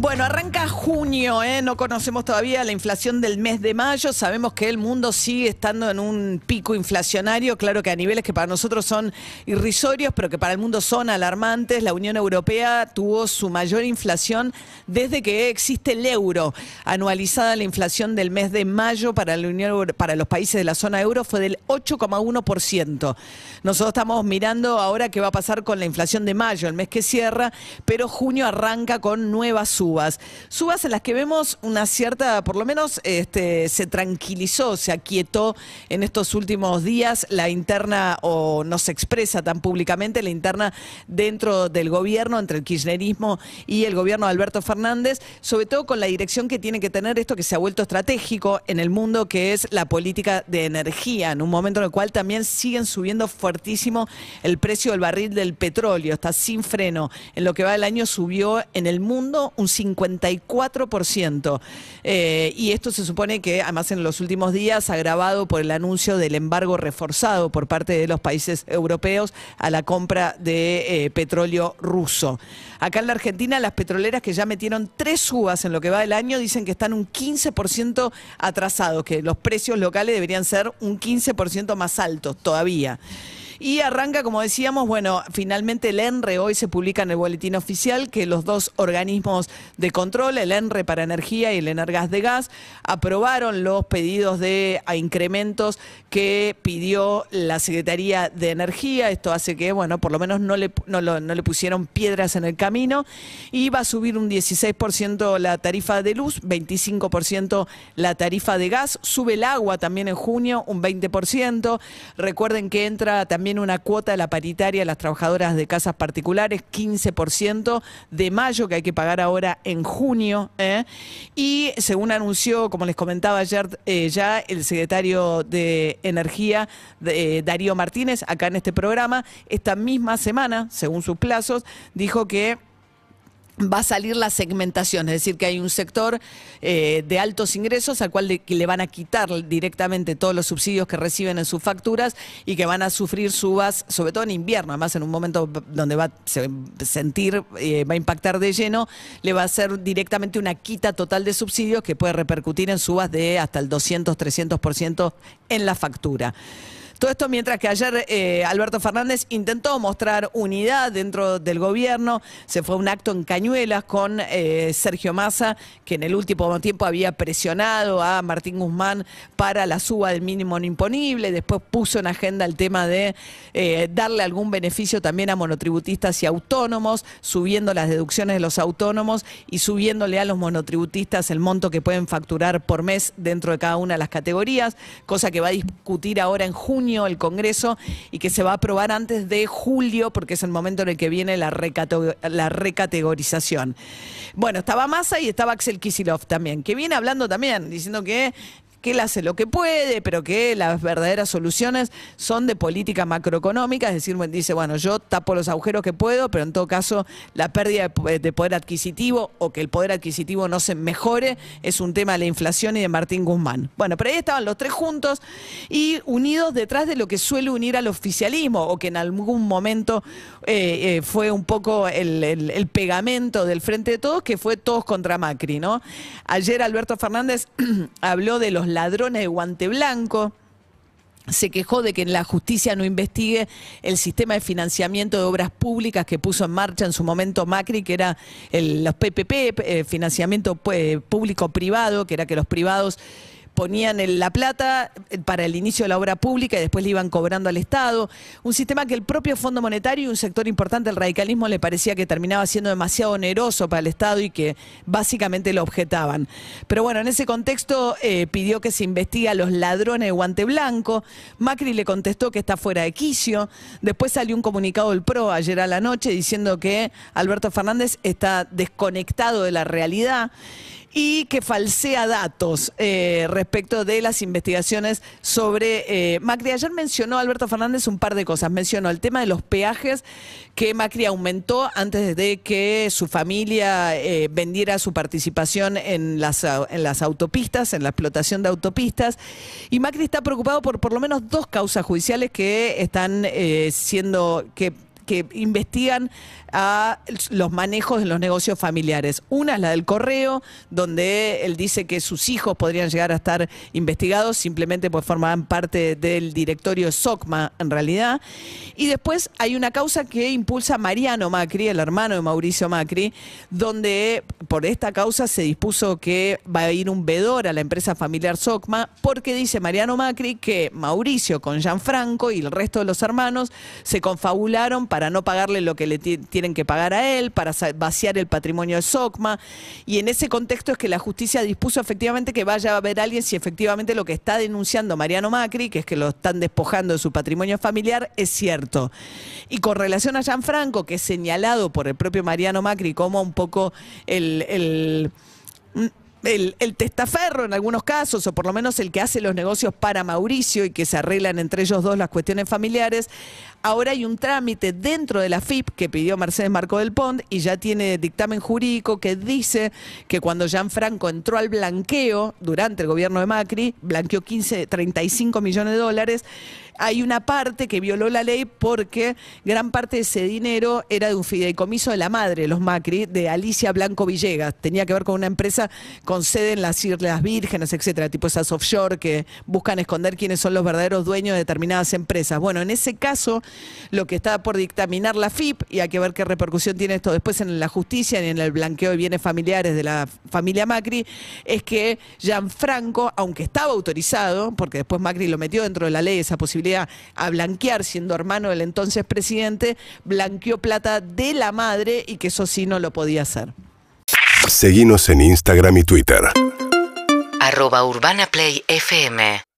Bueno, arranca junio, ¿eh? no conocemos todavía la inflación del mes de mayo, sabemos que el mundo sigue estando en un pico inflacionario, claro que a niveles que para nosotros son irrisorios, pero que para el mundo son alarmantes. La Unión Europea tuvo su mayor inflación desde que existe el euro. Anualizada la inflación del mes de mayo para, la Unión, para los países de la zona euro fue del 8,1%. Nosotros estamos mirando ahora qué va a pasar con la inflación de mayo, el mes que cierra, pero junio arranca con nuevas subas. Subas en las que vemos una cierta, por lo menos este, se tranquilizó, se aquietó en estos últimos días la interna, o no se expresa tan públicamente, la interna dentro del gobierno, entre el kirchnerismo y el gobierno de Alberto Fernández, sobre todo con la dirección que tiene que tener esto que se ha vuelto estratégico en el mundo, que es la política de energía, en un momento en el cual también siguen subiendo fuertísimo el precio del barril del petróleo, está sin freno. En lo que va del año subió en el mundo un 54%. Eh, y esto se supone que, además, en los últimos días, agravado por el anuncio del embargo reforzado por parte de los países europeos a la compra de eh, petróleo ruso. Acá en la Argentina, las petroleras que ya metieron tres subas en lo que va del año dicen que están un 15% atrasados, que los precios locales deberían ser un 15% más altos todavía. Y arranca, como decíamos, bueno, finalmente el ENRE hoy se publica en el boletín oficial que los dos organismos de control, el ENRE para energía y el Energas de gas, aprobaron los pedidos de incrementos que pidió la Secretaría de Energía. Esto hace que, bueno, por lo menos no le, no no le pusieron piedras en el camino. Y va a subir un 16% la tarifa de luz, 25% la tarifa de gas. Sube el agua también en junio, un 20%. Recuerden que entra también una cuota de la paritaria a las trabajadoras de casas particulares, 15% de mayo que hay que pagar ahora en junio. ¿eh? Y según anunció, como les comentaba ayer eh, ya, el secretario de Energía, de- eh, Darío Martínez, acá en este programa, esta misma semana, según sus plazos, dijo que va a salir la segmentación, es decir, que hay un sector eh, de altos ingresos al cual le, van a quitar directamente todos los subsidios que reciben en sus facturas y que van a sufrir subas, sobre todo en invierno, además en un momento donde va a se- sentir, eh, va a impactar de lleno, le va a hacer directamente una quita total de subsidios que puede repercutir en subas de hasta el 200, 300% en la factura. Todo esto mientras que ayer eh, Alberto Fernández intentó mostrar unidad dentro del gobierno. Se fue a un acto en Cañuelas con eh, Sergio Massa, que en el último tiempo había presionado a Martín Guzmán para la suba del mínimo no imponible. Después puso en agenda el tema de eh, darle algún beneficio también a monotributistas y autónomos, subiendo las deducciones de los autónomos y subiéndole a los monotributistas el monto que pueden facturar por mes dentro de cada una de las categorías, cosa que va a discutir ahora en junio el Congreso y que se va a aprobar antes de julio, porque es el momento en el que viene la, la recategorización. Bueno, estaba Massa y estaba Axel Kisilov también, que viene hablando también, diciendo que que él hace lo que puede, pero que las verdaderas soluciones son de política macroeconómica, es decir, dice, bueno, yo tapo los agujeros que puedo, pero en todo caso la pérdida de po- de poder adquisitivo o que el poder adquisitivo no se mejore es un tema de la inflación y de Martín Guzmán. Bueno, pero ahí estaban los tres juntos y unidos detrás de lo que suele unir al oficialismo o que en algún momento eh, eh, fue un poco el, el- el pegamento del Frente de Todos, que fue todos contra Macri, ¿no? Ayer Alberto Fernández habló de los ladrones de guante blanco. Se quejó de que la justicia no investigue el sistema de financiamiento de obras públicas que puso en marcha en su momento Macri, que era el- los PPP, eh, financiamiento pues, público-privado, que era que los privados ponían la plata eh, para el inicio de la obra pública y después le iban cobrando al Estado. Un sistema que el propio Fondo Monetario y un sector importante del radicalismo le parecía que terminaba siendo demasiado oneroso para el Estado y que básicamente lo objetaban. Pero bueno, en ese contexto eh, pidió que se investigue a los ladrones de guante blanco. Macri le contestó que está fuera de quicio. Después salió un comunicado del PRO ayer a la noche diciendo que Alberto Fernández está desconectado de la realidad. Y que falsea datos eh, respecto de las investigaciones sobre eh, Macri. Ayer mencionó Alberto Fernández un par de cosas. Mencionó el tema de los peajes que Macri aumentó antes de que su familia eh, vendiera su participación en las, en las autopistas, en la explotación de autopistas. Y Macri está preocupado por por lo menos dos causas judiciales que están siendo, que que investigan a los manejos de los negocios familiares. Una es la del correo, donde él dice que sus hijos podrían llegar a estar investigados, simplemente pues formaban parte del directorio SOCMA en realidad. Y después hay una causa que impulsa Mariano Macri, el hermano de Mauricio Macri, donde por esta causa se dispuso que va a ir un vedor a la empresa familiar SOCMA, porque dice Mariano Macri que Mauricio con Gianfranco y el resto de los hermanos se confabularon para no pagarle lo que le tiene tienen que pagar a él para vaciar el patrimonio de SOCMA. Y en ese contexto es que la justicia dispuso efectivamente que vaya a ver alguien si efectivamente lo que está denunciando Mariano Macri, que es que lo están despojando de su patrimonio familiar, es cierto. Y con relación a Gianfranco, que es señalado por el propio Mariano Macri como un poco el el, testaferro en algunos casos, o por lo menos el que hace los negocios para Mauricio y que se arreglan entre ellos dos las cuestiones familiares, ahora hay un trámite dentro de la FIP que pidió Mercedes Marco del Pont y ya tiene dictamen jurídico que dice que cuando Franco entró al blanqueo durante el gobierno de Macri, blanqueó 15, 35 millones de dólares, hay una parte que violó la ley porque gran parte de ese dinero era de un fideicomiso de la madre, los Macri, de Alicia Blanco Villegas. Tenía que ver con una empresa con sede en las Islas Vírgenes, etcétera, tipo esas offshore que buscan esconder quiénes son los verdaderos dueños de determinadas empresas. Bueno, en ese caso, lo que está por dictaminar la FIP, y hay que ver qué repercusión tiene esto después en la justicia y en el blanqueo de bienes familiares de la familia Macri, es que Gianfranco, aunque estaba autorizado, porque después Macri lo metió dentro de la ley esa posibilidad, a blanquear, siendo hermano del entonces presidente, blanqueó plata de la madre y que eso sí no lo podía hacer. Seguimos en Instagram y Twitter. Arroba Urbana Play FM